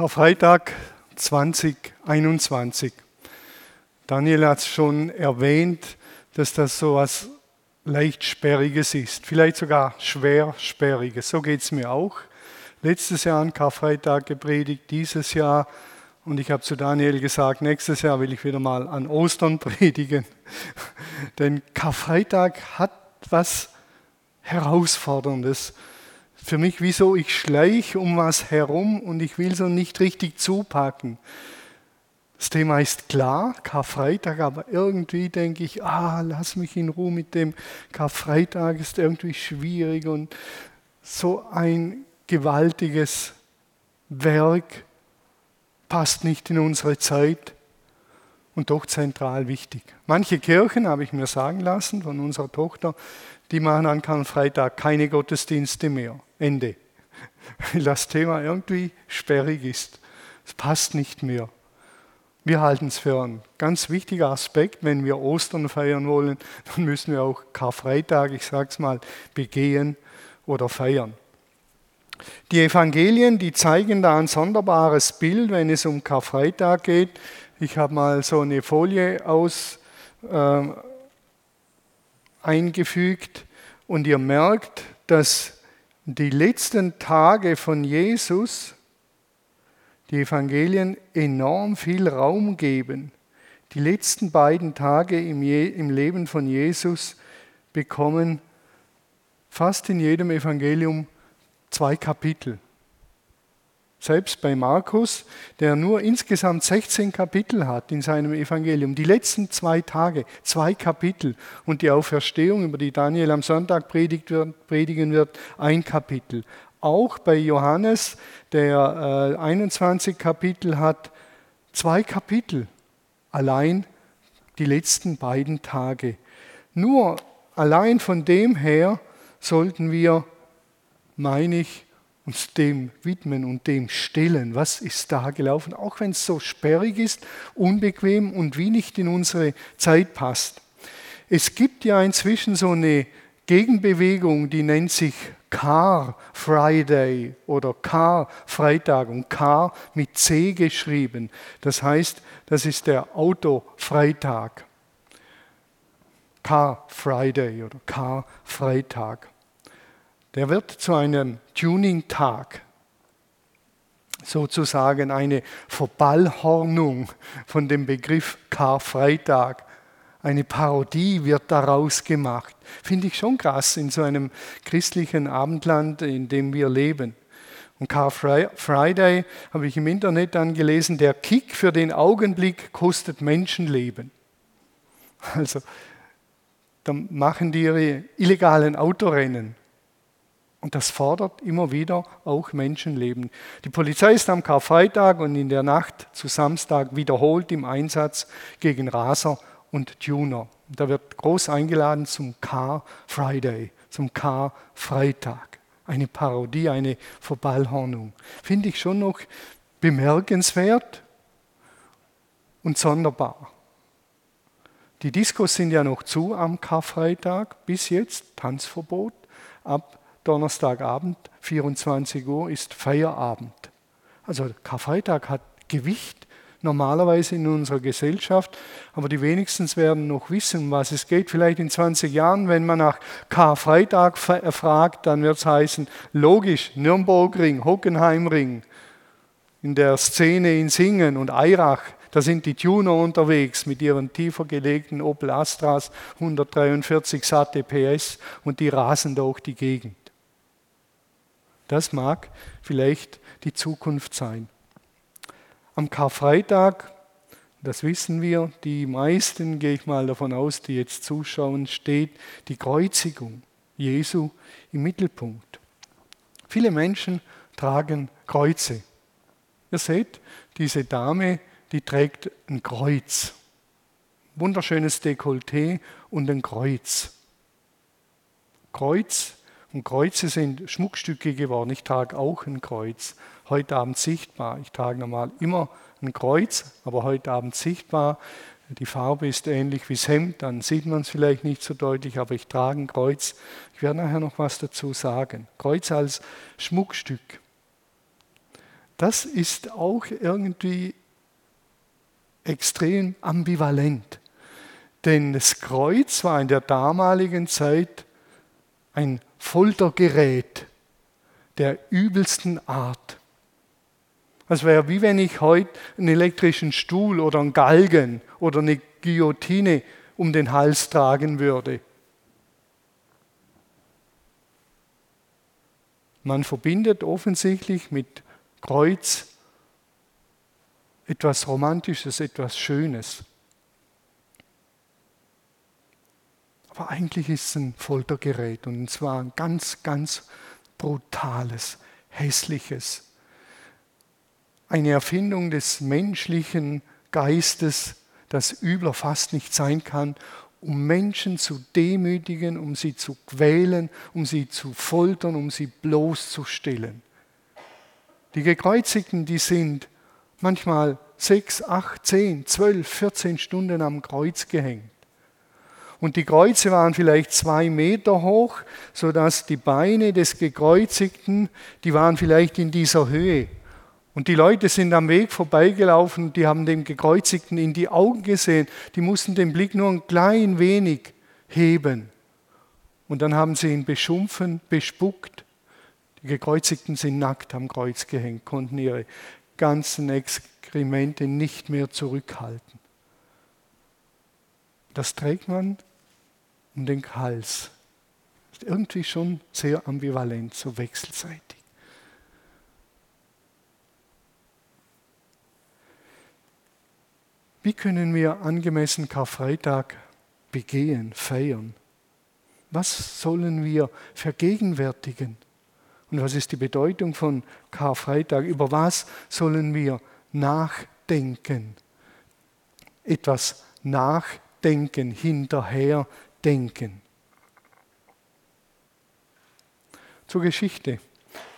Karfreitag 2021. Daniel hat es schon erwähnt, dass das so etwas leicht Sperriges ist, vielleicht sogar schwer Sperriges. So geht es mir auch. Letztes Jahr an Karfreitag gepredigt, dieses Jahr und ich habe zu Daniel gesagt, nächstes Jahr will ich wieder mal an Ostern predigen. Denn Karfreitag hat was Herausforderndes. Für mich wie so, ich schleiche um was herum und ich will so nicht richtig zupacken. Das Thema ist klar, Karfreitag, aber irgendwie denke ich, ah, lass mich in Ruhe mit dem Karfreitag, ist irgendwie schwierig und so ein gewaltiges Werk passt nicht in unsere Zeit und doch zentral wichtig. Manche Kirchen, habe ich mir sagen lassen von unserer Tochter, die machen an Karfreitag keine Gottesdienste mehr. Ende. Weil das Thema irgendwie sperrig ist. Es passt nicht mehr. Wir halten es für einen ganz wichtigen Aspekt. Wenn wir Ostern feiern wollen, dann müssen wir auch Karfreitag, ich sage es mal, begehen oder feiern. Die Evangelien, die zeigen da ein sonderbares Bild, wenn es um Karfreitag geht. Ich habe mal so eine Folie aus, äh, eingefügt und ihr merkt, dass die letzten Tage von Jesus die Evangelien enorm viel Raum geben. Die letzten beiden Tage im, im Leben von Jesus bekommen fast in jedem Evangelium zwei Kapitel. Selbst bei Markus, der nur insgesamt 16 Kapitel hat in seinem Evangelium, die letzten zwei Tage, zwei Kapitel und die Auferstehung, über die Daniel am Sonntag predigen wird, ein Kapitel. Auch bei Johannes, der 21 äh, Kapitel hat, zwei Kapitel, allein die letzten beiden Tage. Nur allein von dem her sollten wir, meine ich, uns dem widmen und dem stellen. Was ist da gelaufen? Auch wenn es so sperrig ist, unbequem und wie nicht in unsere Zeit passt. Es gibt ja inzwischen so eine Gegenbewegung, die nennt sich Car Friday oder Car Freitag und Car mit C geschrieben. Das heißt, das ist der Autofreitag. Car Friday oder Car Freitag der wird zu einem Tuning-Tag, sozusagen eine Verballhornung von dem Begriff Karfreitag. Eine Parodie wird daraus gemacht. Finde ich schon krass in so einem christlichen Abendland, in dem wir leben. Und Car Friday habe ich im Internet dann gelesen, der Kick für den Augenblick kostet Menschenleben. Also, dann machen die ihre illegalen Autorennen und das fordert immer wieder auch Menschenleben. Die Polizei ist am Karfreitag und in der Nacht zu Samstag wiederholt im Einsatz gegen Raser und Tuner. Da wird groß eingeladen zum Car Friday, zum Car Freitag. Eine Parodie, eine Verballhornung. Finde ich schon noch bemerkenswert und sonderbar. Die Diskos sind ja noch zu am Karfreitag, bis jetzt Tanzverbot. Ab Donnerstagabend, 24 Uhr, ist Feierabend. Also Karfreitag hat Gewicht normalerweise in unserer Gesellschaft, aber die wenigsten werden noch wissen, was es geht. Vielleicht in 20 Jahren, wenn man nach Karfreitag fragt, dann wird es heißen, logisch, Nürnbergring, Hockenheimring, in der Szene in Singen und Eirach, da sind die Tuner unterwegs mit ihren tiefer gelegten Opel Astras, 143 satte PS und die rasen durch die Gegend. Das mag vielleicht die Zukunft sein. Am Karfreitag, das wissen wir, die meisten, gehe ich mal davon aus, die jetzt zuschauen, steht die Kreuzigung Jesu im Mittelpunkt. Viele Menschen tragen Kreuze. Ihr seht, diese Dame, die trägt ein Kreuz. Wunderschönes Dekolleté und ein Kreuz. Kreuz und Kreuze sind Schmuckstücke geworden. Ich trage auch ein Kreuz. Heute Abend sichtbar. Ich trage normal immer ein Kreuz, aber heute Abend sichtbar. Die Farbe ist ähnlich wie das Hemd, dann sieht man es vielleicht nicht so deutlich, aber ich trage ein Kreuz. Ich werde nachher noch was dazu sagen. Kreuz als Schmuckstück. das ist auch irgendwie extrem ambivalent. Denn das Kreuz war in der damaligen Zeit ein Foltergerät der übelsten Art. Es wäre wie wenn ich heute einen elektrischen Stuhl oder einen Galgen oder eine Guillotine um den Hals tragen würde. Man verbindet offensichtlich mit Kreuz etwas Romantisches, etwas Schönes. Aber eigentlich ist es ein Foltergerät und zwar ein ganz, ganz brutales, hässliches. Eine Erfindung des menschlichen Geistes, das übler fast nicht sein kann, um Menschen zu demütigen, um sie zu quälen, um sie zu foltern, um sie bloßzustellen. Die Gekreuzigten, die sind manchmal sechs, acht, zehn, zwölf, vierzehn Stunden am Kreuz gehängt. Und die Kreuze waren vielleicht zwei Meter hoch, sodass die Beine des Gekreuzigten, die waren vielleicht in dieser Höhe. Und die Leute sind am Weg vorbeigelaufen, die haben dem Gekreuzigten in die Augen gesehen, die mussten den Blick nur ein klein wenig heben. Und dann haben sie ihn beschumpfen, bespuckt. Die Gekreuzigten sind nackt am Kreuz gehängt, konnten ihre ganzen Exkremente nicht mehr zurückhalten. Das trägt man um den Hals. Ist irgendwie schon sehr ambivalent, so wechselseitig. Wie können wir angemessen Karfreitag begehen, feiern? Was sollen wir vergegenwärtigen? Und was ist die Bedeutung von Karfreitag? Über was sollen wir nachdenken? Etwas nachdenken, hinterher denken. Zur Geschichte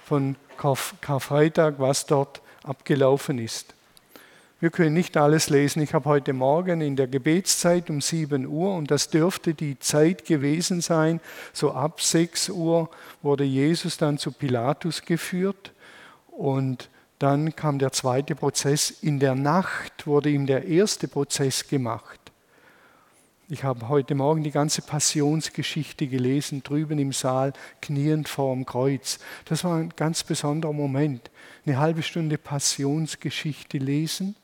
von Karfreitag, was dort abgelaufen ist. Wir können nicht alles lesen. Ich habe heute Morgen in der Gebetszeit um 7 Uhr, und das dürfte die Zeit gewesen sein, so ab 6 Uhr wurde Jesus dann zu Pilatus geführt und dann kam der zweite Prozess. In der Nacht wurde ihm der erste Prozess gemacht. Ich habe heute Morgen die ganze Passionsgeschichte gelesen, drüben im Saal, kniend vorm Kreuz. Das war ein ganz besonderer Moment. Eine halbe Stunde Passionsgeschichte lesen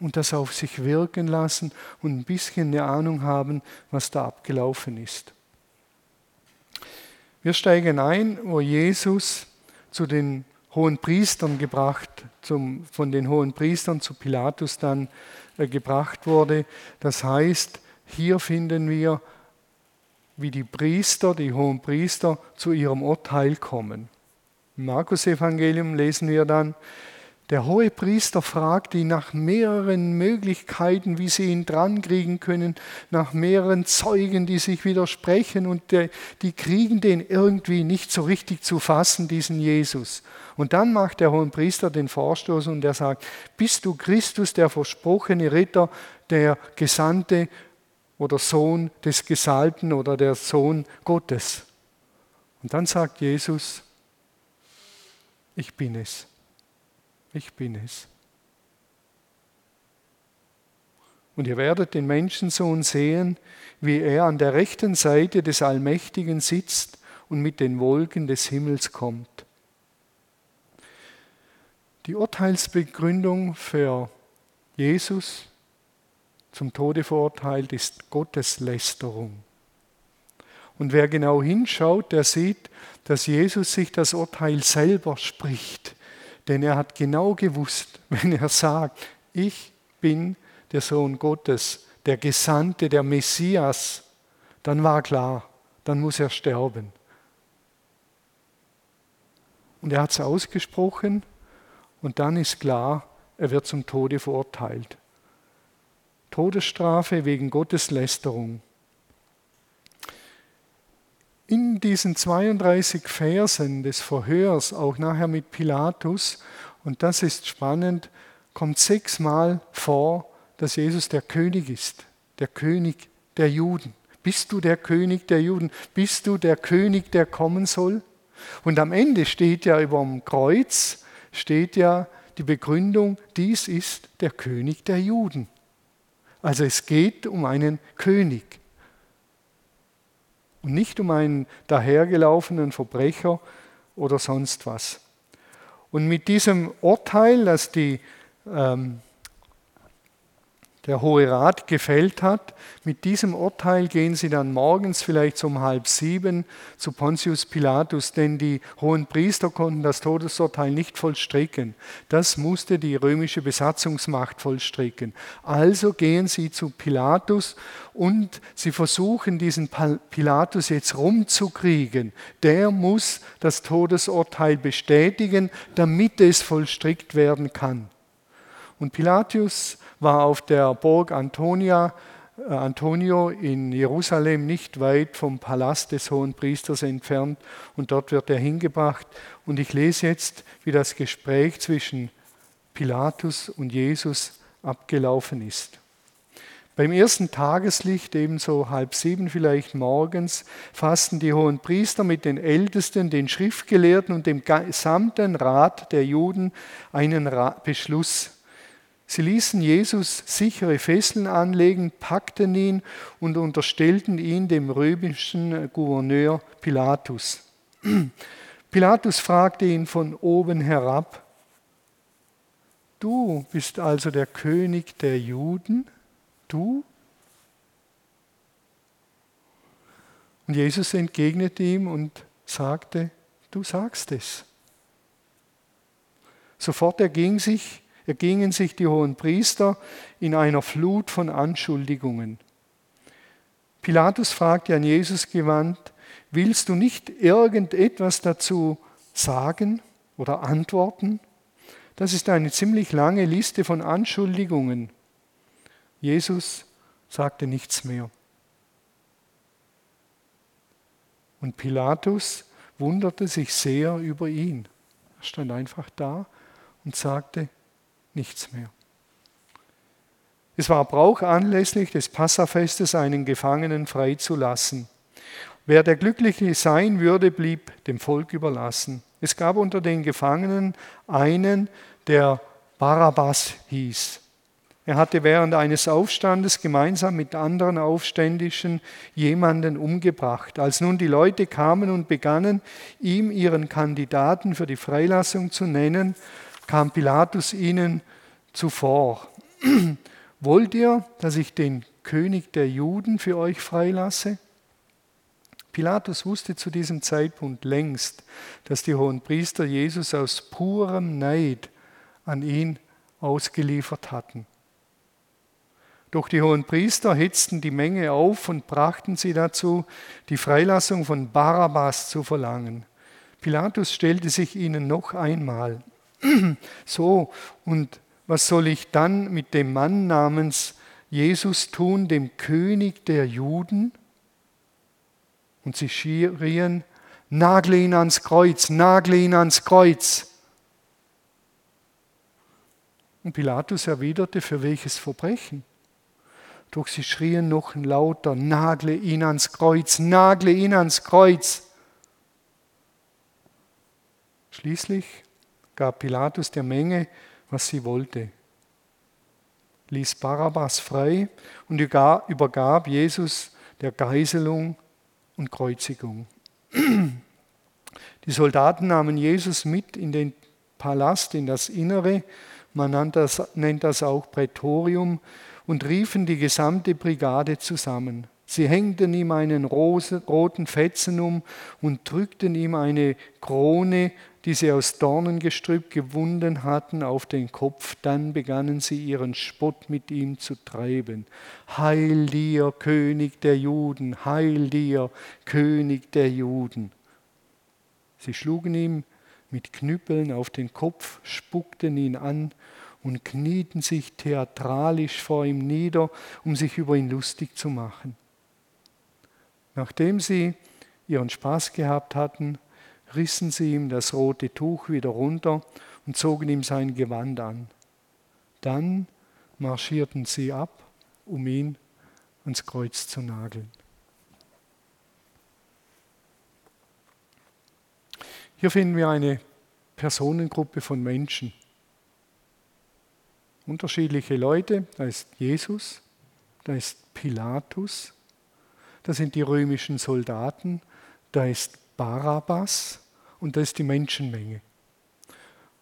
und das auf sich wirken lassen und ein bisschen eine Ahnung haben, was da abgelaufen ist. Wir steigen ein, wo Jesus zu den hohen Priestern gebracht, zum, von den hohen Priestern zu Pilatus dann äh, gebracht wurde. Das heißt, hier finden wir, wie die Priester, die hohen Priester, zu ihrem Urteil kommen. Im Markus-Evangelium lesen wir dann, der hohe Priester fragt ihn nach mehreren Möglichkeiten, wie sie ihn drankriegen können, nach mehreren Zeugen, die sich widersprechen und die, kriegen den irgendwie nicht so richtig zu fassen, diesen Jesus. Und dann macht der hohe Priester den Vorstoß und er sagt, bist du Christus, der versprochene Ritter, der Gesandte oder Sohn des Gesalbten oder der Sohn Gottes? Und dann sagt Jesus, ich bin es ich bin es. Und ihr werdet den Menschensohn sehen, wie er an der rechten Seite des Allmächtigen sitzt und mit den Wolken des Himmels kommt. Die Urteilsbegründung für Jesus zum Tode verurteilt ist Gotteslästerung. Und wer genau hinschaut, der sieht, dass Jesus sich das Urteil selber spricht. Denn er hat genau gewusst, wenn er sagt, ich bin der Sohn Gottes, der Gesandte, der Messias, dann war klar, dann muss er sterben. Und er hat es ausgesprochen und dann ist klar, er wird zum Tode verurteilt. Todesstrafe wegen Gotteslästerung. In diesen 32 Versen des Verhörs, auch nachher mit Pilatus, und das ist spannend, kommt sechsmal vor, dass Jesus der König ist, der König der Juden. Bist du der König der Juden? Bist du der König, der kommen soll? Und am Ende steht ja über dem Kreuz, steht ja die Begründung, dies ist der König der Juden. Also es geht um einen König und nicht um einen dahergelaufenen Verbrecher oder sonst was. Und mit diesem Urteil, das die ähm, der Hohe Rat gefällt hat. Mit diesem Urteil gehen sie dann morgens vielleicht um halb sieben zu Pontius Pilatus, denn die hohen Priester konnten das Todesurteil nicht vollstrecken. Das musste die römische Besatzungsmacht vollstrecken. Also gehen sie zu Pilatus und sie versuchen diesen Pilatus jetzt rumzukriegen. Der muss das Todesurteil bestätigen, damit es vollstreckt werden kann. Und Pilatus war auf der Burg Antonia, äh, Antonio in Jerusalem nicht weit vom Palast des hohen Priesters entfernt und dort wird er hingebracht. Und ich lese jetzt, wie das Gespräch zwischen Pilatus und Jesus abgelaufen ist. Beim ersten Tageslicht, ebenso halb sieben vielleicht morgens, fassten die hohen Priester mit den Ältesten, den Schriftgelehrten und dem gesamten Rat der Juden einen Beschluss Sie ließen Jesus sichere Fesseln anlegen, packten ihn und unterstellten ihn dem römischen Gouverneur Pilatus. Pilatus fragte ihn von oben herab, Du bist also der König der Juden? Du? Und Jesus entgegnete ihm und sagte, du sagst es. Sofort erging sich ergingen sich die hohen Priester in einer Flut von Anschuldigungen. Pilatus fragte an Jesus gewandt, willst du nicht irgendetwas dazu sagen oder antworten? Das ist eine ziemlich lange Liste von Anschuldigungen. Jesus sagte nichts mehr. Und Pilatus wunderte sich sehr über ihn. Er stand einfach da und sagte, nichts mehr. Es war Brauch anlässlich des Passafestes einen Gefangenen freizulassen. Wer der Glückliche sein würde, blieb dem Volk überlassen. Es gab unter den Gefangenen einen, der Barabbas hieß. Er hatte während eines Aufstandes gemeinsam mit anderen Aufständischen jemanden umgebracht. Als nun die Leute kamen und begannen, ihm ihren Kandidaten für die Freilassung zu nennen, kam Pilatus ihnen zuvor. Wollt ihr, dass ich den König der Juden für euch freilasse? Pilatus wusste zu diesem Zeitpunkt längst, dass die hohen Priester Jesus aus purem Neid an ihn ausgeliefert hatten. Doch die hohen Priester hetzten die Menge auf und brachten sie dazu, die Freilassung von Barabbas zu verlangen. Pilatus stellte sich ihnen noch einmal so, und was soll ich dann mit dem Mann namens Jesus tun, dem König der Juden? Und sie schrien, nagle ihn ans Kreuz, nagle ihn ans Kreuz. Und Pilatus erwiderte, für welches Verbrechen? Doch sie schrien noch lauter, nagle ihn ans Kreuz, nagle ihn ans Kreuz. Schließlich gab Pilatus der Menge, was sie wollte. Ließ Barabbas frei und übergab Jesus der Geiselung und Kreuzigung. Die Soldaten nahmen Jesus mit in den Palast, in das Innere, man nennt das, nennt das auch Prätorium, und riefen die gesamte Brigade zusammen. Sie hängten ihm einen roten Fetzen um und drückten ihm eine Krone die sie aus Dornengestrüpp gewunden hatten, auf den Kopf. Dann begannen sie ihren Spott mit ihm zu treiben. Heil dir, König der Juden, heil dir, König der Juden. Sie schlugen ihm mit Knüppeln auf den Kopf, spuckten ihn an und knieten sich theatralisch vor ihm nieder, um sich über ihn lustig zu machen. Nachdem sie ihren Spaß gehabt hatten, rissen sie ihm das rote Tuch wieder runter und zogen ihm sein Gewand an. Dann marschierten sie ab, um ihn ans Kreuz zu nageln. Hier finden wir eine Personengruppe von Menschen. Unterschiedliche Leute, da ist Jesus, da ist Pilatus, da sind die römischen Soldaten, da ist Barabbas und da ist die Menschenmenge.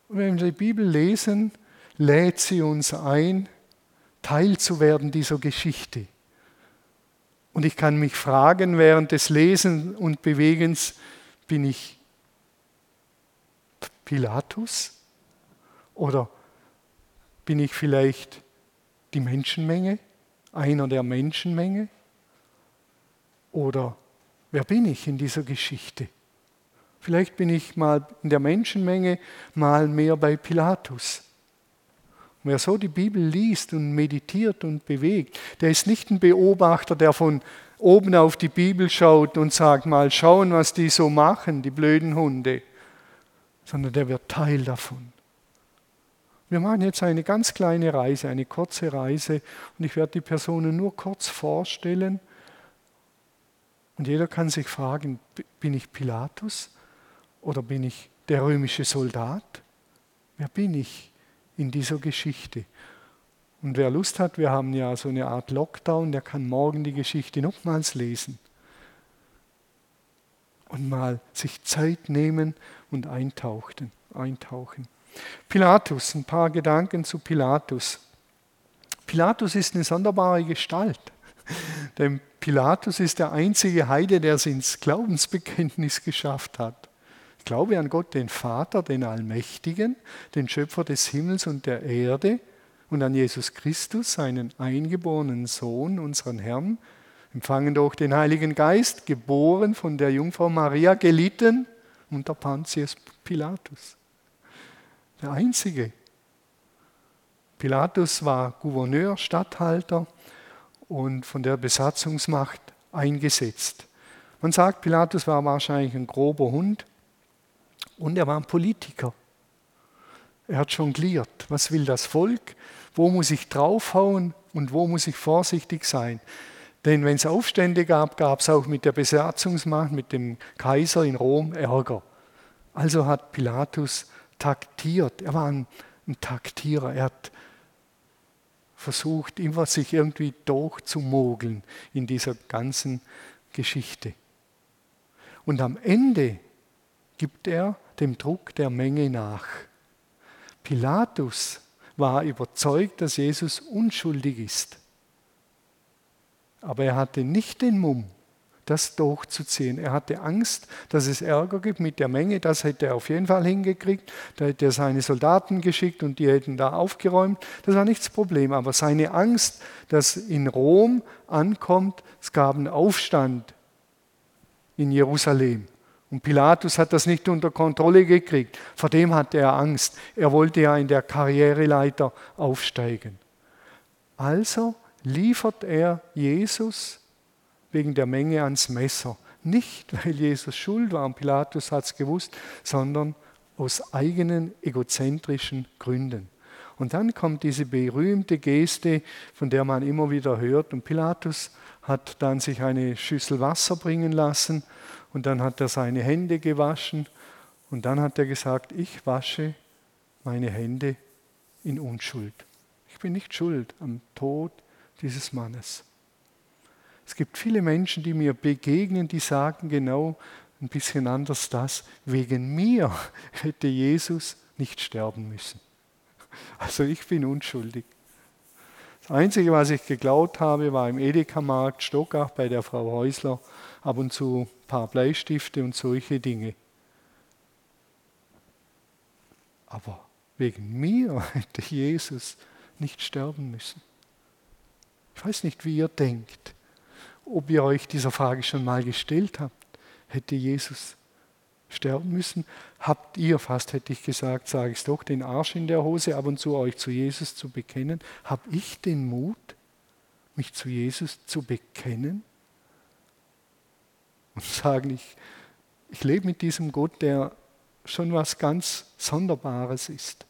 Und wenn wir die Bibel lesen, lädt sie uns ein, Teil zu werden dieser Geschichte. Und ich kann mich fragen während des Lesens und Bewegens, bin ich Pilatus? Oder bin ich vielleicht die Menschenmenge, einer der Menschenmenge? Oder wer bin ich in dieser Geschichte? Vielleicht bin ich mal in der Menschenmenge, mal mehr bei Pilatus. Wer so die Bibel liest und meditiert und bewegt, der ist nicht ein Beobachter, der von oben auf die Bibel schaut und sagt, mal schauen, was die so machen, die blöden Hunde, sondern der wird Teil davon. Wir machen jetzt eine ganz kleine Reise, eine kurze Reise und ich werde die Personen nur kurz vorstellen und jeder kann sich fragen, bin ich Pilatus oder bin ich der römische Soldat? Wer bin ich in dieser Geschichte? Und wer Lust hat, wir haben ja so eine Art Lockdown, der kann morgen die Geschichte nochmals lesen und mal sich Zeit nehmen und eintauchen. eintauchen. Pilatus, ein paar Gedanken zu Pilatus. Pilatus ist eine sonderbare Gestalt. Denn Pilatus ist der einzige Heide, der es ins Glaubensbekenntnis geschafft hat. Ich glaube an Gott, den Vater, den Allmächtigen, den Schöpfer des Himmels und der Erde und an Jesus Christus, seinen eingeborenen Sohn, unseren Herrn, empfangen durch den Heiligen Geist, geboren von der Jungfrau Maria, gelitten unter Pontius Pilatus. Der einzige. Pilatus war Gouverneur, Statthalter und von der Besatzungsmacht eingesetzt. Man sagt, Pilatus war wahrscheinlich ein grober Hund und er war ein Politiker. Er hat jongliert. Was will das Volk? Wo muss ich draufhauen und wo muss ich vorsichtig sein? Denn wenn es Aufstände gab, gab es auch mit der Besatzungsmacht, mit dem Kaiser in Rom Ärger. Also hat Pilatus taktiert. Er war ein, ein Taktierer. Er hat versucht, immer sich irgendwie durchzumogeln in dieser ganzen Geschichte. Und am Ende gibt er dem Druck der Menge nach. Pilatus war überzeugt, dass Jesus unschuldig ist. Aber er hatte nicht den Mumm, das durchzuziehen. Er hatte Angst, dass es Ärger gibt mit der Menge. Das hätte er auf jeden Fall hingekriegt. Da hätte er seine Soldaten geschickt und die hätten da aufgeräumt. Das war nicht das Problem. Aber seine Angst, dass in Rom ankommt, es gab einen Aufstand in Jerusalem. Und Pilatus hat das nicht unter Kontrolle gekriegt. Vor dem hatte er Angst. Er wollte ja in der Karriereleiter aufsteigen. Also liefert er Jesus wegen der Menge ans Messer. Nicht, weil Jesus schuld war und Pilatus hat es gewusst, sondern aus eigenen egozentrischen Gründen. Und dann kommt diese berühmte Geste, von der man immer wieder hört. Und Pilatus hat dann sich eine Schüssel Wasser bringen lassen und dann hat er seine Hände gewaschen und dann hat er gesagt, ich wasche meine Hände in Unschuld. Ich bin nicht schuld am Tod dieses Mannes. Es gibt viele Menschen, die mir begegnen, die sagen genau ein bisschen anders das. Wegen mir hätte Jesus nicht sterben müssen. Also ich bin unschuldig. Das Einzige, was ich geklaut habe, war im Edeka-Markt Stockach bei der Frau Häusler ab und zu paar Bleistifte und solche Dinge. Aber wegen mir hätte Jesus nicht sterben müssen. Ich weiß nicht, wie ihr denkt, ob ihr euch dieser Frage schon mal gestellt habt. Hätte Jesus sterben müssen? Habt ihr, fast hätte ich gesagt, sage ich doch, den Arsch in der Hose, ab und zu euch zu Jesus zu bekennen? Habe ich den Mut, mich zu Jesus zu bekennen? Und sagen, ich, ich lebe mit diesem Gott, der schon was ganz Sonderbares ist.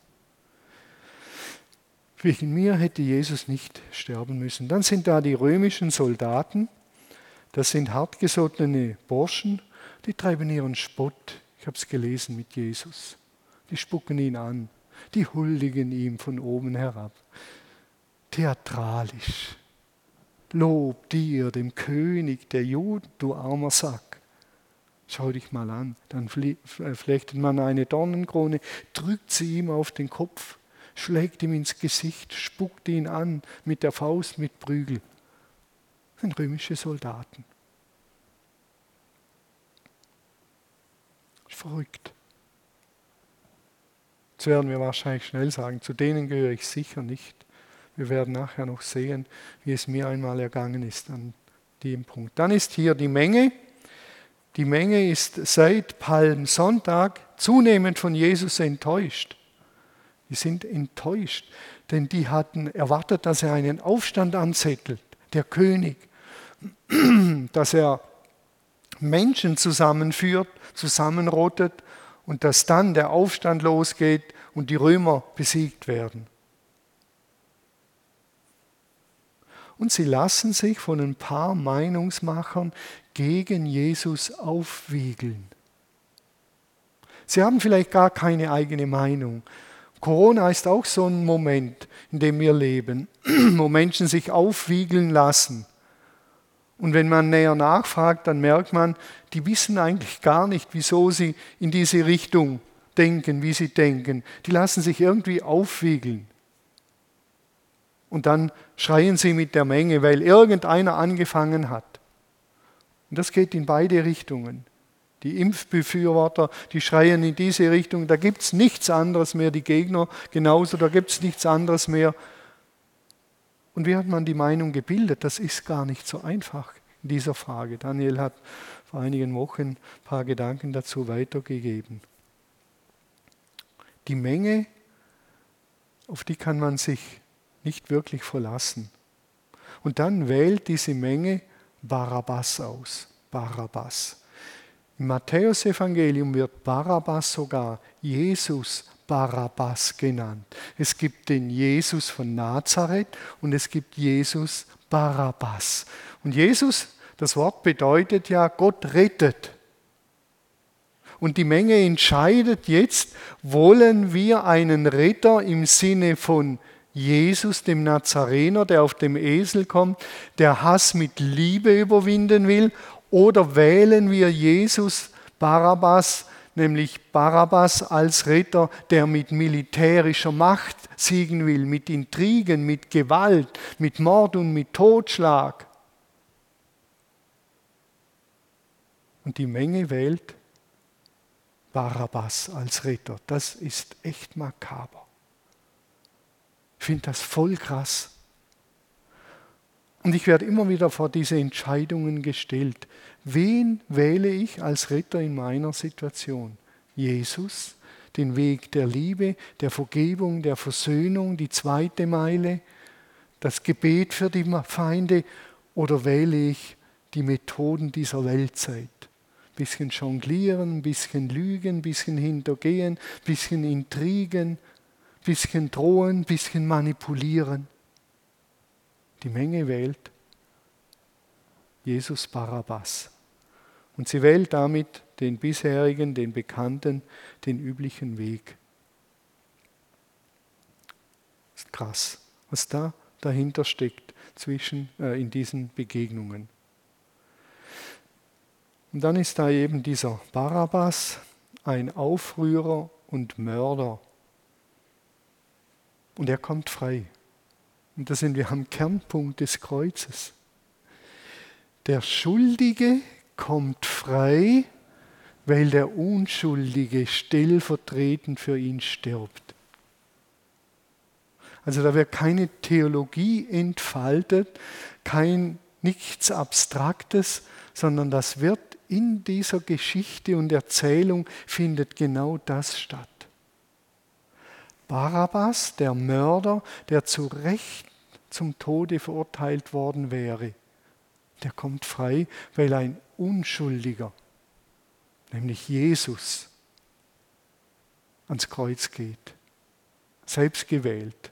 Wegen mir hätte Jesus nicht sterben müssen. Dann sind da die römischen Soldaten. Das sind hartgesottene Burschen, die treiben ihren Spott, ich habe es gelesen, mit Jesus. die spucken ihn an, die huldigen ihm von oben herab. Theatralisch. Lob dir, dem König der Juden, du armer Sack. Schau dich mal an. Dann flechtet man eine Dornenkrone, drückt sie ihm auf den Kopf, schlägt ihm ins Gesicht, spuckt ihn an mit der Faust, mit Prügel. Das sind römische Soldaten. Verrückt. Jetzt werden wir wahrscheinlich schnell sagen, zu denen gehöre ich sicher nicht. Wir werden nachher noch sehen, wie es mir einmal ergangen ist an dem Punkt. Dann ist hier die Menge. Die Menge ist seit Palmsonntag zunehmend von Jesus enttäuscht. Die sind enttäuscht, denn die hatten erwartet, dass er einen Aufstand anzettelt, der König, dass er Menschen zusammenführt, zusammenrottet und dass dann der Aufstand losgeht und die Römer besiegt werden. Und sie lassen sich von ein paar Meinungsmachern gegen Jesus aufwiegeln. Sie haben vielleicht gar keine eigene Meinung. Corona ist auch so ein Moment, in dem wir leben, wo Menschen sich aufwiegeln lassen. Und wenn man näher nachfragt, dann merkt man, die wissen eigentlich gar nicht, wieso sie in diese Richtung denken, wie sie denken. Die lassen sich irgendwie aufwiegeln. Und dann schreien sie mit der Menge, weil irgendeiner angefangen hat. Und das geht in beide Richtungen. Die Impfbefürworter, die schreien in diese Richtung, da gibt es nichts anderes mehr, die Gegner genauso, da gibt es nichts anderes mehr. Und wie hat man die Meinung gebildet? Das ist gar nicht so einfach in dieser Frage. Daniel hat vor einigen Wochen ein paar Gedanken dazu weitergegeben. Die Menge, auf die kann man sich nicht wirklich verlassen. Und dann wählt diese Menge Barabbas aus. Barabbas. Im Matthäusevangelium wird Barabbas sogar Jesus Barabbas genannt. Es gibt den Jesus von Nazareth und es gibt Jesus Barabbas. Und Jesus, das Wort bedeutet ja, Gott rettet. Und die Menge entscheidet jetzt, wollen wir einen Retter im Sinne von Jesus, dem Nazarener, der auf dem Esel kommt, der Hass mit Liebe überwinden will? Oder wählen wir Jesus, Barabbas, nämlich Barabbas als Retter, der mit militärischer Macht siegen will, mit Intrigen, mit Gewalt, mit Mord und mit Totschlag? Und die Menge wählt Barabbas als Retter. Das ist echt makaber. Ich finde das voll krass. Und ich werde immer wieder vor diese Entscheidungen gestellt. Wen wähle ich als Retter in meiner Situation? Jesus, den Weg der Liebe, der Vergebung, der Versöhnung, die zweite Meile, das Gebet für die Feinde oder wähle ich die Methoden dieser Weltzeit? Bisschen jonglieren, bisschen lügen, bisschen hintergehen, bisschen Intrigen, bisschen drohen, bisschen manipulieren. Die Menge wählt Jesus Barabbas. Und sie wählt damit den bisherigen, den bekannten, den üblichen Weg. Das ist krass, was da dahinter steckt zwischen, äh, in diesen Begegnungen. Und dann ist da eben dieser Barabbas, ein Aufrührer und Mörder und er kommt frei. Und da sind wir am Kernpunkt des Kreuzes. Der Schuldige kommt frei, weil der Unschuldige stellvertretend für ihn stirbt. Also da wird keine Theologie entfaltet, kein nichts Abstraktes, sondern das wird in dieser Geschichte und Erzählung findet genau das statt. Barabbas, der Mörder, der zu Recht zum Tode verurteilt worden wäre, der kommt frei, weil ein Unschuldiger, nämlich Jesus, ans Kreuz geht. Selbst gewählt,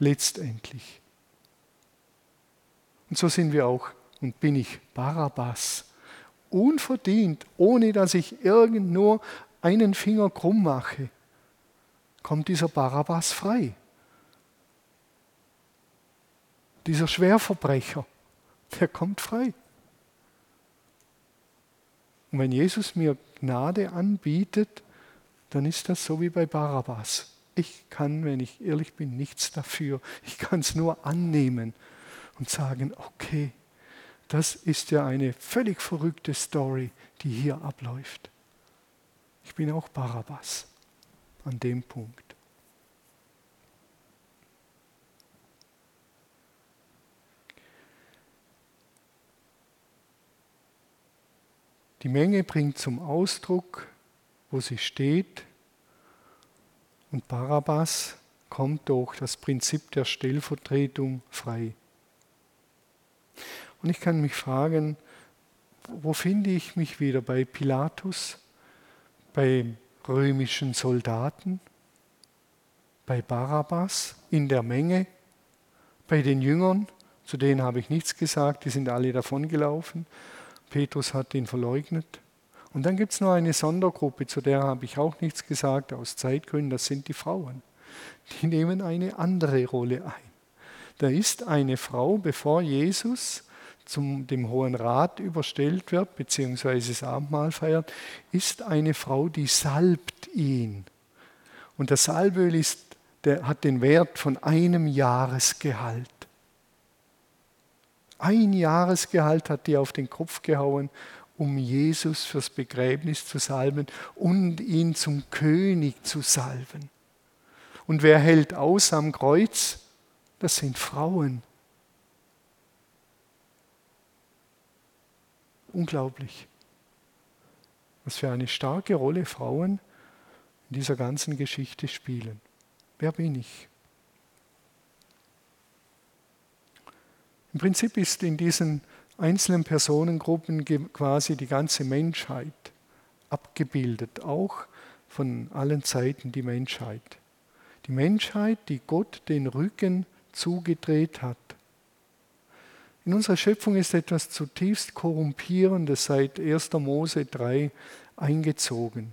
letztendlich. Und so sind wir auch und bin ich Barabbas. Unverdient, ohne dass ich irgend nur einen Finger krumm mache kommt dieser Barabbas frei. Dieser Schwerverbrecher, der kommt frei. Und wenn Jesus mir Gnade anbietet, dann ist das so wie bei Barabbas. Ich kann, wenn ich ehrlich bin, nichts dafür. Ich kann es nur annehmen und sagen, okay, das ist ja eine völlig verrückte Story, die hier abläuft. Ich bin auch Barabbas an dem Punkt. Die Menge bringt zum Ausdruck, wo sie steht, und Barabbas kommt durch das Prinzip der Stellvertretung frei. Und ich kann mich fragen, wo finde ich mich wieder? Bei Pilatus, bei römischen Soldaten, bei Barabbas, in der Menge, bei den Jüngern, zu denen habe ich nichts gesagt, die sind alle davongelaufen. Petrus hat ihn verleugnet. Und dann gibt es noch eine Sondergruppe, zu der habe ich auch nichts gesagt, aus Zeitgründen, das sind die Frauen. Die nehmen eine andere Rolle ein. Da ist eine Frau, bevor Jesus zum dem Hohen Rat überstellt wird, beziehungsweise das Abendmahl feiert, ist eine Frau, die salbt ihn. Und das Salböl ist, der hat den Wert von einem Jahresgehalt. Ein Jahresgehalt hat die auf den Kopf gehauen, um Jesus fürs Begräbnis zu salben und ihn zum König zu salben. Und wer hält aus am Kreuz? Das sind Frauen. Unglaublich. Was für eine starke Rolle Frauen in dieser ganzen Geschichte spielen. Wer bin ich? Im Prinzip ist in diesen einzelnen Personengruppen quasi die ganze Menschheit abgebildet, auch von allen Zeiten die Menschheit. Die Menschheit, die Gott den Rücken zugedreht hat. In unserer Schöpfung ist etwas zutiefst Korrumpierendes seit 1. Mose 3 eingezogen.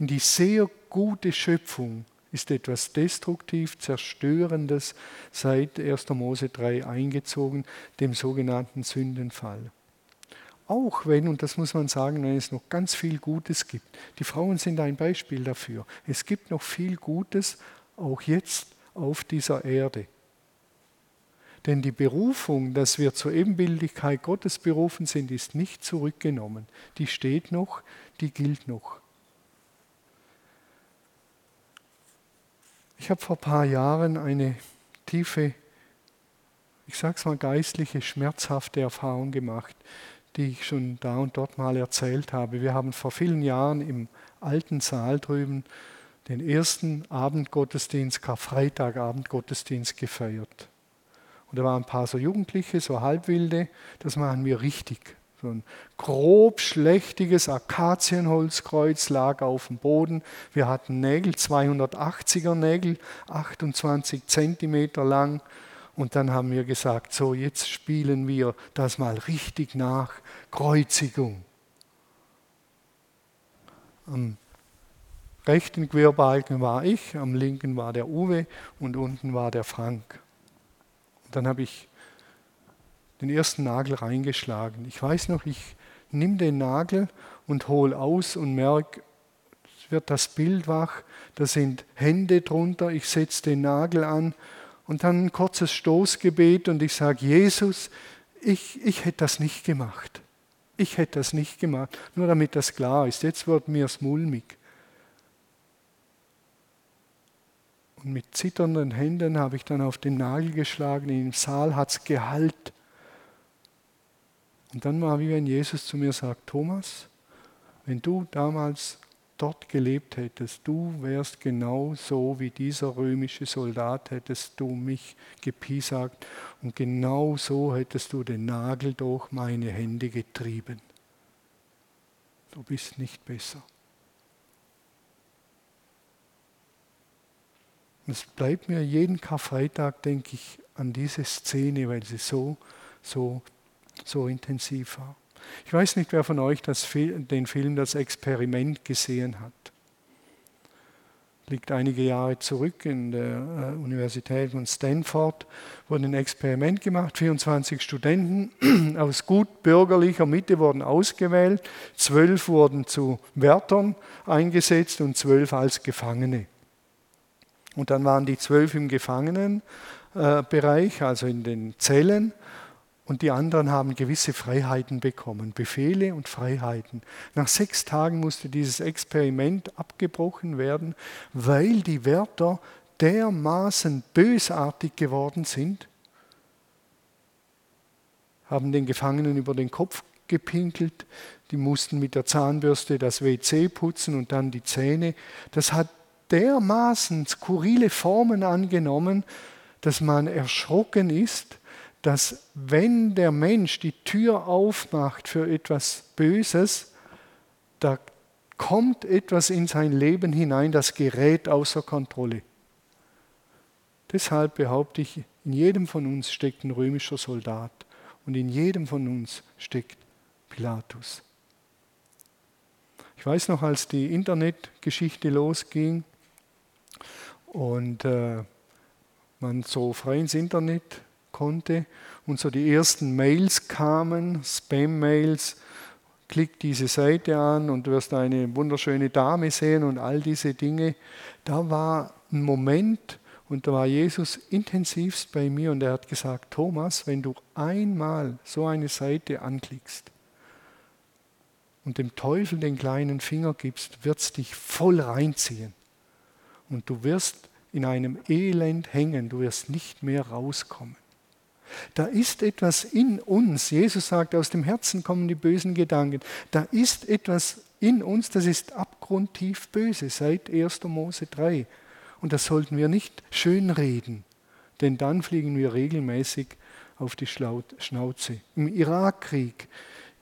In die sehr gute Schöpfung ist etwas destruktiv Zerstörendes seit 1. Mose 3 eingezogen, dem sogenannten Sündenfall. Auch wenn, und das muss man sagen, wenn es noch ganz viel Gutes gibt. Die Frauen sind ein Beispiel dafür. Es gibt noch viel Gutes, auch jetzt auf dieser Erde. Denn die Berufung, dass wir zur Ebenbildigkeit Gottes berufen sind, ist nicht zurückgenommen. Die steht noch, die gilt noch. Ich habe vor ein paar Jahren eine tiefe, ich sage es mal geistliche, schmerzhafte Erfahrung gemacht, die ich schon da und dort mal erzählt habe. Wir haben vor vielen Jahren im alten Saal drüben den ersten Abendgottesdienst, Karfreitagabendgottesdienst gefeiert. Und da waren ein paar so Jugendliche, so Halbwilde, das machen wir richtig. So ein grob schlechtiges Akazienholzkreuz lag auf dem Boden. Wir hatten Nägel, 280er Nägel, 28 Zentimeter lang. Und dann haben wir gesagt, so jetzt spielen wir das mal richtig nach. Kreuzigung. Am rechten Querbalken war ich, am linken war der Uwe und unten war der Frank. Dann habe ich den ersten Nagel reingeschlagen. Ich weiß noch, ich nehme den Nagel und hole aus und merke, es wird das Bild wach, da sind Hände drunter, ich setze den Nagel an und dann ein kurzes Stoßgebet und ich sage, Jesus, ich, ich hätte das nicht gemacht. Ich hätte das nicht gemacht, nur damit das klar ist. Jetzt wird mir es mulmig. Und mit zitternden Händen habe ich dann auf den Nagel geschlagen, im Saal hat es Gehalt. Und dann war wie wenn Jesus zu mir sagt, Thomas, wenn du damals dort gelebt hättest, du wärst genau so wie dieser römische Soldat, hättest du mich gepiesagt und genau so hättest du den Nagel durch meine Hände getrieben. Du bist nicht besser. Es bleibt mir jeden Karfreitag, denke ich, an diese Szene, weil sie so, so so intensiv war. Ich weiß nicht, wer von euch das, den Film Das Experiment gesehen hat. liegt einige Jahre zurück in der äh, Universität von Stanford, wurde ein Experiment gemacht. 24 Studenten aus gut bürgerlicher Mitte wurden ausgewählt, zwölf wurden zu Wärtern eingesetzt und zwölf als Gefangene. Und dann waren die zwölf im Gefangenenbereich, also in den Zellen, und die anderen haben gewisse Freiheiten bekommen, Befehle und Freiheiten. Nach sechs Tagen musste dieses Experiment abgebrochen werden, weil die Wärter dermaßen bösartig geworden sind, haben den Gefangenen über den Kopf gepinkelt, die mussten mit der Zahnbürste das WC putzen und dann die Zähne. Das hat dermaßen skurrile Formen angenommen, dass man erschrocken ist, dass wenn der Mensch die Tür aufmacht für etwas Böses, da kommt etwas in sein Leben hinein, das gerät außer Kontrolle. Deshalb behaupte ich, in jedem von uns steckt ein römischer Soldat und in jedem von uns steckt Pilatus. Ich weiß noch, als die Internetgeschichte losging und äh, man so frei ins Internet konnte und so die ersten Mails kamen, Spam-Mails, klick diese Seite an und du wirst eine wunderschöne Dame sehen und all diese Dinge. Da war ein Moment und da war Jesus intensivst bei mir und er hat gesagt, Thomas, wenn du einmal so eine Seite anklickst und dem Teufel den kleinen Finger gibst, wird es dich voll reinziehen. Und du wirst in einem Elend hängen, du wirst nicht mehr rauskommen. Da ist etwas in uns. Jesus sagt, aus dem Herzen kommen die bösen Gedanken. Da ist etwas in uns, das ist abgrundtief böse, seit 1. Mose 3. Und das sollten wir nicht schönreden, denn dann fliegen wir regelmäßig auf die Schnauze. Im Irakkrieg,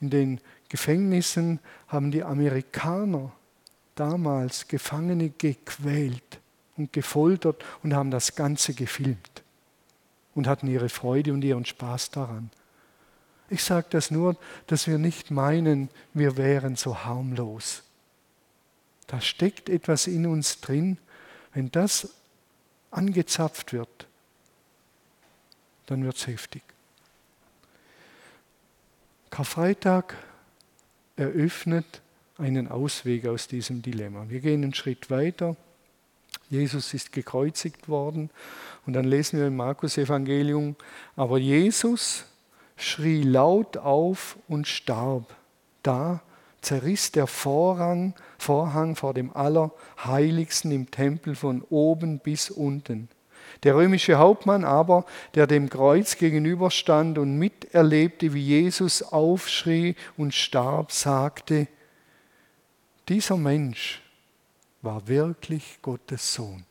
in den Gefängnissen haben die Amerikaner damals Gefangene gequält und gefoltert und haben das Ganze gefilmt und hatten ihre Freude und ihren Spaß daran. Ich sage das nur, dass wir nicht meinen, wir wären so harmlos. Da steckt etwas in uns drin. Wenn das angezapft wird, dann wird es heftig. Karfreitag eröffnet einen Ausweg aus diesem Dilemma. Wir gehen einen Schritt weiter. Jesus ist gekreuzigt worden. Und dann lesen wir im Markus Evangelium, aber Jesus schrie laut auf und starb. Da zerriss der Vorhang, Vorhang vor dem Allerheiligsten im Tempel von oben bis unten. Der römische Hauptmann aber, der dem Kreuz gegenüberstand und miterlebte, wie Jesus aufschrie und starb, sagte, dieser Mensch war wirklich Gottes Sohn.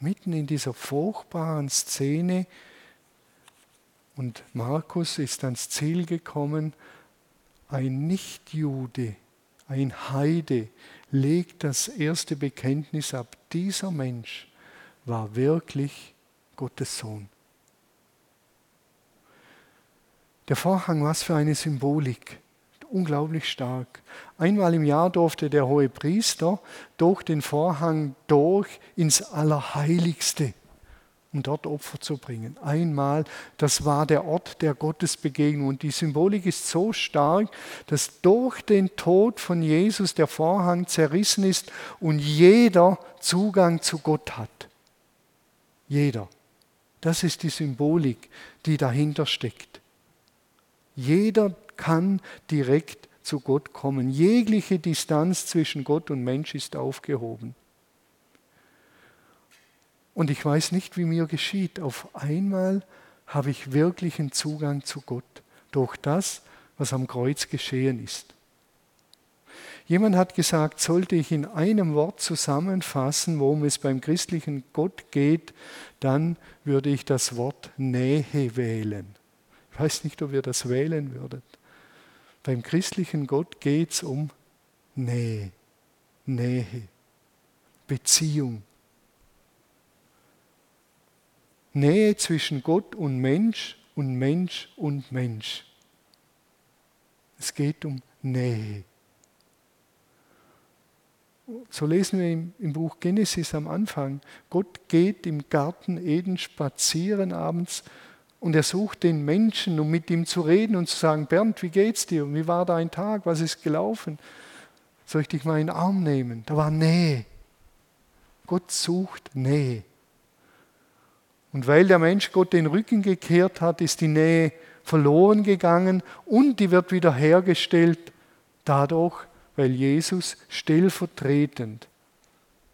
Mitten in dieser furchtbaren Szene und Markus ist ans Ziel gekommen, ein Nichtjude, ein Heide legt das erste Bekenntnis ab. Dieser Mensch war wirklich Gottes Sohn. Der Vorhang, was für eine Symbolik unglaublich stark. Einmal im Jahr durfte der hohe Priester durch den Vorhang durch ins Allerheiligste, um dort Opfer zu bringen. Einmal, das war der Ort der Gottesbegegnung. Und die Symbolik ist so stark, dass durch den Tod von Jesus der Vorhang zerrissen ist und jeder Zugang zu Gott hat. Jeder. Das ist die Symbolik, die dahinter steckt. Jeder kann direkt zu Gott kommen. Jegliche Distanz zwischen Gott und Mensch ist aufgehoben. Und ich weiß nicht, wie mir geschieht. Auf einmal habe ich wirklichen Zugang zu Gott durch das, was am Kreuz geschehen ist. Jemand hat gesagt, sollte ich in einem Wort zusammenfassen, worum es beim christlichen Gott geht, dann würde ich das Wort Nähe wählen. Ich weiß nicht, ob ihr das wählen würdet. Beim christlichen Gott geht es um Nähe, Nähe, Beziehung. Nähe zwischen Gott und Mensch und Mensch und Mensch. Es geht um Nähe. So lesen wir im, im Buch Genesis am Anfang. Gott geht im Garten Eden spazieren abends und er sucht den Menschen, um mit ihm zu reden und zu sagen, Bernd, wie geht's dir? Wie war dein Tag? Was ist gelaufen? Soll ich dich mal in den Arm nehmen? Da war Nähe. Gott sucht Nähe. Und weil der Mensch Gott den Rücken gekehrt hat, ist die Nähe verloren gegangen und die wird wieder hergestellt dadurch, weil Jesus stellvertretend,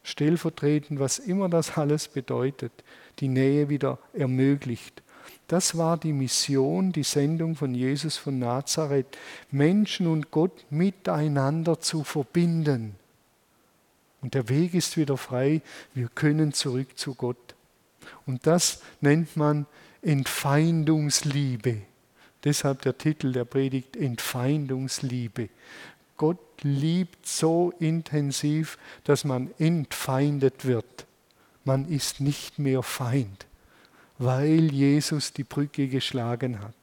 stellvertretend, was immer das alles bedeutet, die Nähe wieder ermöglicht. Das war die Mission, die Sendung von Jesus von Nazareth, Menschen und Gott miteinander zu verbinden. Und der Weg ist wieder frei, wir können zurück zu Gott. Und das nennt man Entfeindungsliebe. Deshalb der Titel der Predigt Entfeindungsliebe. Gott liebt so intensiv, dass man entfeindet wird. Man ist nicht mehr Feind weil Jesus die Brücke geschlagen hat.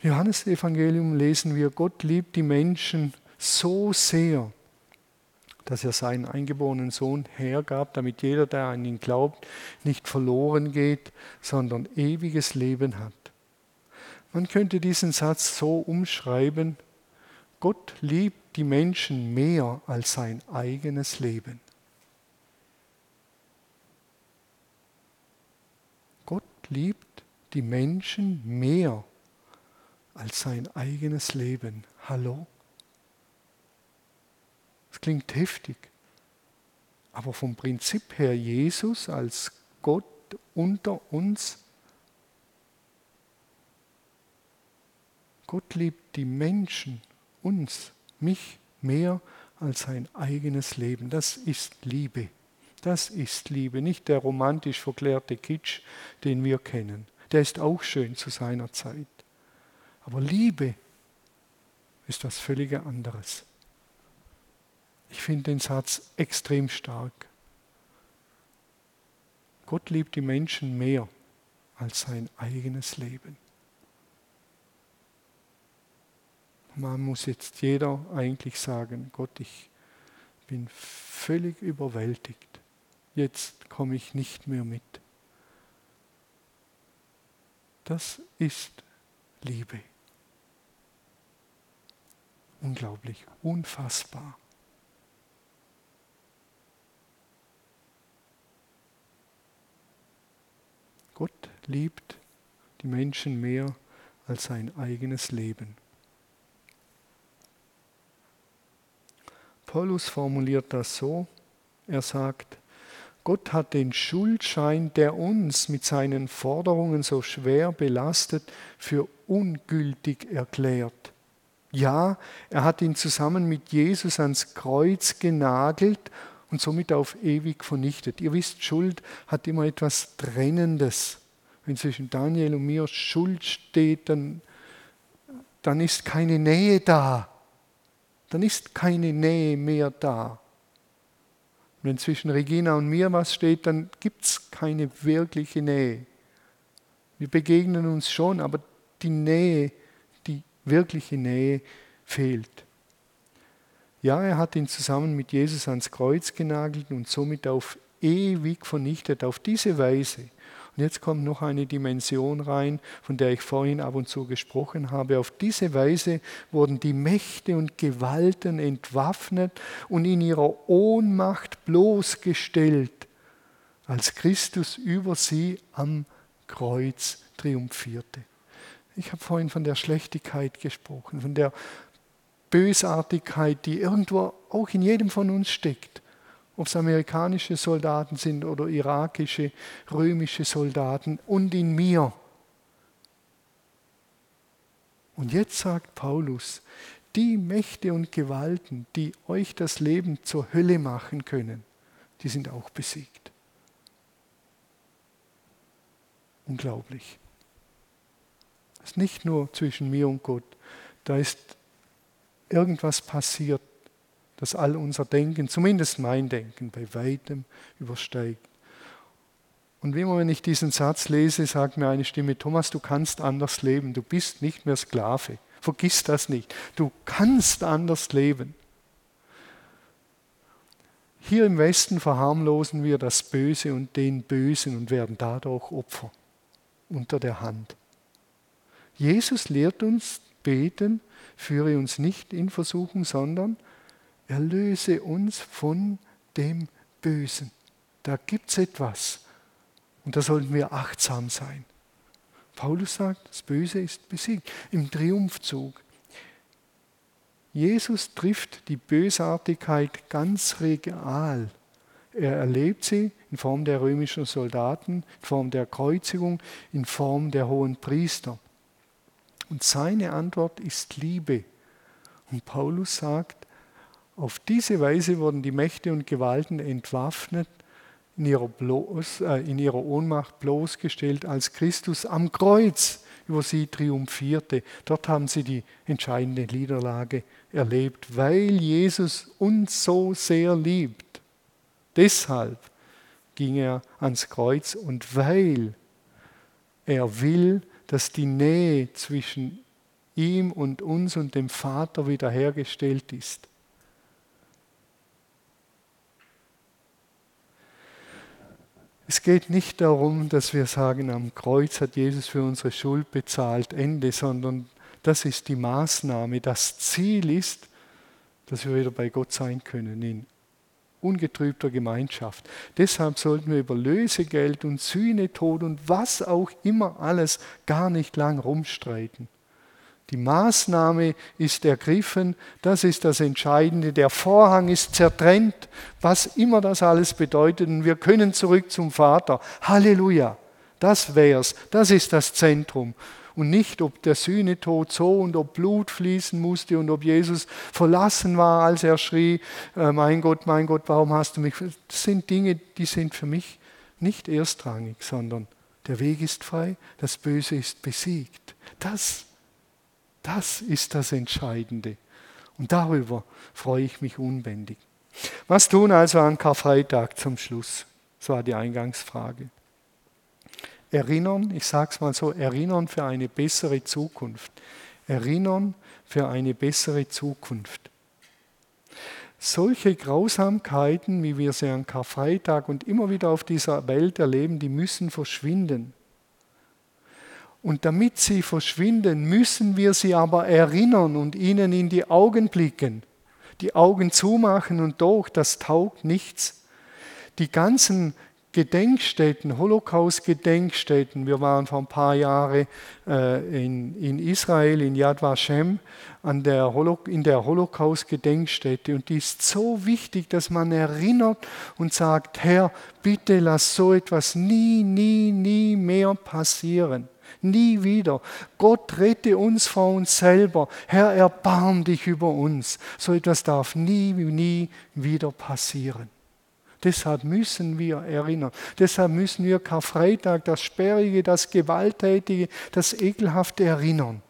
Im Johannesevangelium lesen wir, Gott liebt die Menschen so sehr, dass er seinen eingeborenen Sohn hergab, damit jeder, der an ihn glaubt, nicht verloren geht, sondern ewiges Leben hat. Man könnte diesen Satz so umschreiben, Gott liebt die Menschen mehr als sein eigenes Leben. Liebt die Menschen mehr als sein eigenes Leben. Hallo? Das klingt heftig. Aber vom Prinzip her Jesus als Gott unter uns. Gott liebt die Menschen, uns, mich mehr als sein eigenes Leben. Das ist Liebe. Das ist Liebe, nicht der romantisch verklärte Kitsch, den wir kennen. Der ist auch schön zu seiner Zeit. Aber Liebe ist was völlig anderes. Ich finde den Satz extrem stark. Gott liebt die Menschen mehr als sein eigenes Leben. Man muss jetzt jeder eigentlich sagen, Gott, ich bin völlig überwältigt jetzt komme ich nicht mehr mit. Das ist Liebe. Unglaublich, unfassbar. Gott liebt die Menschen mehr als sein eigenes Leben. Paulus formuliert das so, er sagt, Gott hat den Schuldschein, der uns mit seinen Forderungen so schwer belastet, für ungültig erklärt. Ja, er hat ihn zusammen mit Jesus ans Kreuz genagelt und somit auf ewig vernichtet. Ihr wisst, Schuld hat immer etwas Trennendes. Wenn zwischen Daniel und mir Schuld steht, dann, dann ist keine Nähe da. Dann ist keine Nähe mehr da. Wenn zwischen Regina und mir was steht, dann gibt es keine wirkliche Nähe. Wir begegnen uns schon, aber die Nähe, die wirkliche Nähe fehlt. Ja, er hat ihn zusammen mit Jesus ans Kreuz genagelt und somit auf ewig vernichtet. Auf diese Weise und jetzt kommt noch eine Dimension rein, von der ich vorhin ab und zu gesprochen habe. Auf diese Weise wurden die Mächte und Gewalten entwaffnet und in ihrer Ohnmacht bloßgestellt, als Christus über sie am Kreuz triumphierte. Ich habe vorhin von der Schlechtigkeit gesprochen, von der Bösartigkeit, die irgendwo auch in jedem von uns steckt ob es amerikanische Soldaten sind oder irakische, römische Soldaten und in mir. Und jetzt sagt Paulus, die Mächte und Gewalten, die euch das Leben zur Hölle machen können, die sind auch besiegt. Unglaublich. Es ist nicht nur zwischen mir und Gott, da ist irgendwas passiert, dass all unser Denken, zumindest mein Denken, bei weitem übersteigt. Und wie immer, wenn ich diesen Satz lese, sagt mir eine Stimme, Thomas, du kannst anders leben, du bist nicht mehr Sklave. Vergiss das nicht. Du kannst anders leben. Hier im Westen verharmlosen wir das Böse und den Bösen und werden dadurch Opfer unter der Hand. Jesus lehrt uns beten, führe uns nicht in Versuchung, sondern erlöse uns von dem Bösen. Da gibt es etwas und da sollten wir achtsam sein. Paulus sagt, das Böse ist besiegt im Triumphzug. Jesus trifft die Bösartigkeit ganz real. Er erlebt sie in Form der römischen Soldaten, in Form der Kreuzigung, in Form der hohen Priester. Und seine Antwort ist Liebe. Und Paulus sagt, auf diese Weise wurden die Mächte und Gewalten entwaffnet, in ihrer, bloß, äh, in ihrer Ohnmacht bloßgestellt, als Christus am Kreuz über sie triumphierte. Dort haben sie die entscheidende Niederlage erlebt, weil Jesus uns so sehr liebt. Deshalb ging er ans Kreuz und weil er will, dass die Nähe zwischen ihm und uns und dem Vater wiederhergestellt ist. Es geht nicht darum, dass wir sagen, am Kreuz hat Jesus für unsere Schuld bezahlt, Ende, sondern das ist die Maßnahme. Das Ziel ist, dass wir wieder bei Gott sein können, in ungetrübter Gemeinschaft. Deshalb sollten wir über Lösegeld und Sühne, Tod und was auch immer alles gar nicht lang rumstreiten. Die Maßnahme ist ergriffen, das ist das Entscheidende. Der Vorhang ist zertrennt, was immer das alles bedeutet. Und wir können zurück zum Vater. Halleluja, das wär's, das ist das Zentrum. Und nicht, ob der Sühnetod so und ob Blut fließen musste und ob Jesus verlassen war, als er schrie, äh, mein Gott, mein Gott, warum hast du mich? Das sind Dinge, die sind für mich nicht erstrangig, sondern der Weg ist frei, das Böse ist besiegt. Das das ist das Entscheidende. Und darüber freue ich mich unbändig. Was tun also an Karfreitag zum Schluss? Das war die Eingangsfrage. Erinnern, ich sage es mal so, erinnern für eine bessere Zukunft. Erinnern für eine bessere Zukunft. Solche Grausamkeiten, wie wir sie an Karfreitag und immer wieder auf dieser Welt erleben, die müssen verschwinden. Und damit sie verschwinden, müssen wir sie aber erinnern und ihnen in die Augen blicken. Die Augen zumachen und doch, das taugt nichts. Die ganzen Gedenkstätten, Holocaust-Gedenkstätten, wir waren vor ein paar Jahren äh, in, in Israel, in Yad Vashem, an der in der Holocaust-Gedenkstätte. Und die ist so wichtig, dass man erinnert und sagt, Herr, bitte lass so etwas nie, nie, nie mehr passieren. Nie wieder. Gott rette uns vor uns selber. Herr, erbarm dich über uns. So etwas darf nie, nie wieder passieren. Deshalb müssen wir erinnern. Deshalb müssen wir Karfreitag, das Sperrige, das Gewalttätige, das Ekelhafte erinnern.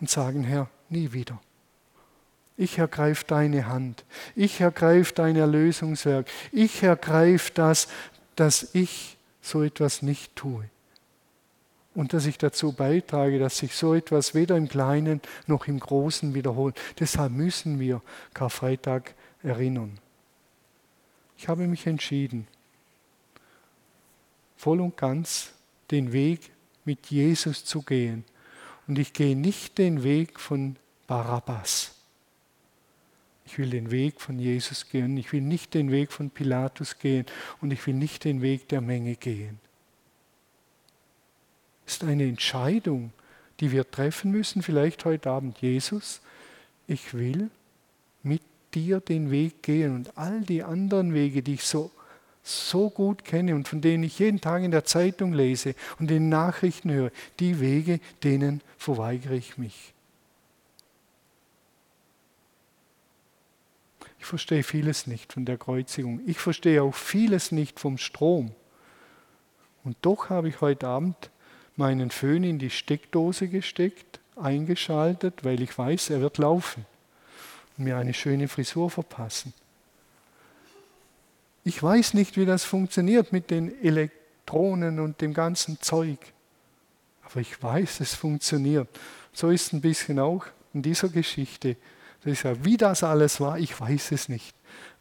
Und sagen, Herr, nie wieder. Ich ergreife deine Hand. Ich ergreife dein Erlösungswerk. Ich ergreife das, dass ich so etwas nicht tue und dass ich dazu beitrage, dass sich so etwas weder im Kleinen noch im Großen wiederholt. Deshalb müssen wir Karfreitag erinnern. Ich habe mich entschieden, voll und ganz den Weg mit Jesus zu gehen. Und ich gehe nicht den Weg von Barabbas. Ich will den Weg von Jesus gehen. Ich will nicht den Weg von Pilatus gehen. Und ich will nicht den Weg der Menge gehen ist eine Entscheidung, die wir treffen müssen, vielleicht heute Abend. Jesus, ich will mit dir den Weg gehen und all die anderen Wege, die ich so, so gut kenne und von denen ich jeden Tag in der Zeitung lese und in den Nachrichten höre, die Wege, denen verweigere ich mich. Ich verstehe vieles nicht von der Kreuzigung. Ich verstehe auch vieles nicht vom Strom. Und doch habe ich heute Abend meinen Föhn in die Steckdose gesteckt, eingeschaltet, weil ich weiß, er wird laufen und mir eine schöne Frisur verpassen. Ich weiß nicht, wie das funktioniert mit den Elektronen und dem ganzen Zeug. Aber ich weiß, es funktioniert. So ist es ein bisschen auch in dieser Geschichte. Das ist ja, wie das alles war, ich weiß es nicht.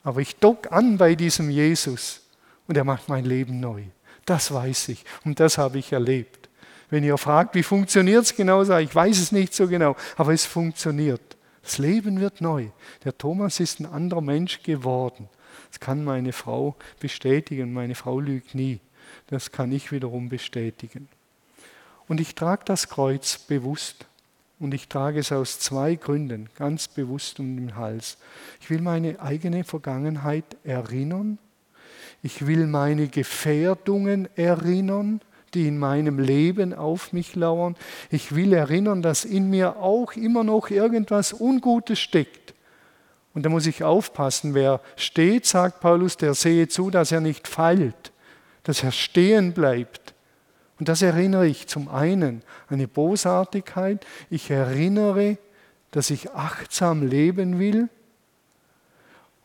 Aber ich dock an bei diesem Jesus und er macht mein Leben neu. Das weiß ich und das habe ich erlebt. Wenn ihr fragt, wie funktioniert es genau, sage ich, ich weiß es nicht so genau, aber es funktioniert. Das Leben wird neu. Der Thomas ist ein anderer Mensch geworden. Das kann meine Frau bestätigen. Meine Frau lügt nie. Das kann ich wiederum bestätigen. Und ich trage das Kreuz bewusst. Und ich trage es aus zwei Gründen, ganz bewusst um den Hals. Ich will meine eigene Vergangenheit erinnern. Ich will meine Gefährdungen erinnern, die in meinem Leben auf mich lauern. Ich will erinnern, dass in mir auch immer noch irgendwas Ungutes steckt. Und da muss ich aufpassen, wer steht, sagt Paulus, der sehe zu, dass er nicht feilt, dass er stehen bleibt und das erinnere ich zum einen eine Bosartigkeit. Ich erinnere, dass ich achtsam leben will.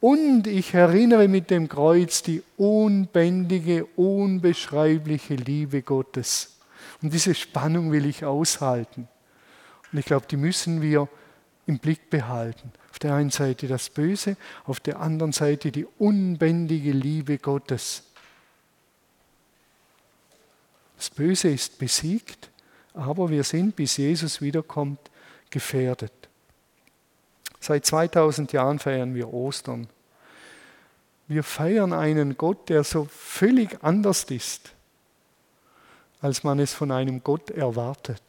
Und ich erinnere mit dem Kreuz die unbändige, unbeschreibliche Liebe Gottes. Und diese Spannung will ich aushalten. Und ich glaube, die müssen wir im Blick behalten. Auf der einen Seite das Böse, auf der anderen Seite die unbändige Liebe Gottes. Das Böse ist besiegt, aber wir sind, bis Jesus wiederkommt, gefährdet. Seit 2000 Jahren feiern wir Ostern. Wir feiern einen Gott, der so völlig anders ist, als man es von einem Gott erwartet.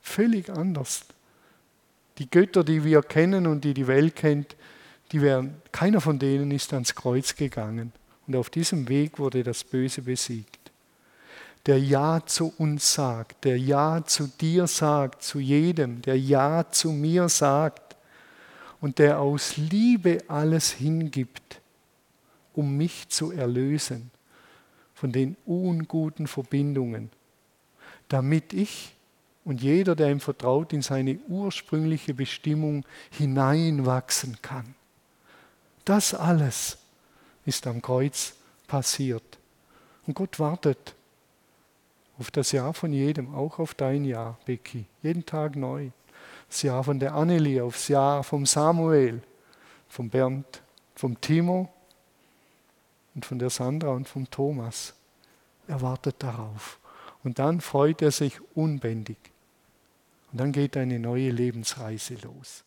Völlig anders. Die Götter, die wir kennen und die die Welt kennt, die wären, keiner von denen ist ans Kreuz gegangen. Und auf diesem Weg wurde das Böse besiegt der Ja zu uns sagt, der Ja zu dir sagt, zu jedem, der Ja zu mir sagt und der aus Liebe alles hingibt, um mich zu erlösen von den unguten Verbindungen, damit ich und jeder, der ihm vertraut, in seine ursprüngliche Bestimmung hineinwachsen kann. Das alles ist am Kreuz passiert. Und Gott wartet auf das Jahr von jedem, auch auf dein Jahr, Becky. Jeden Tag neu. Das Jahr von der Annelie, aufs Jahr vom Samuel, vom Bernd, vom Timo und von der Sandra und vom Thomas. Er wartet darauf. Und dann freut er sich unbändig. Und dann geht eine neue Lebensreise los.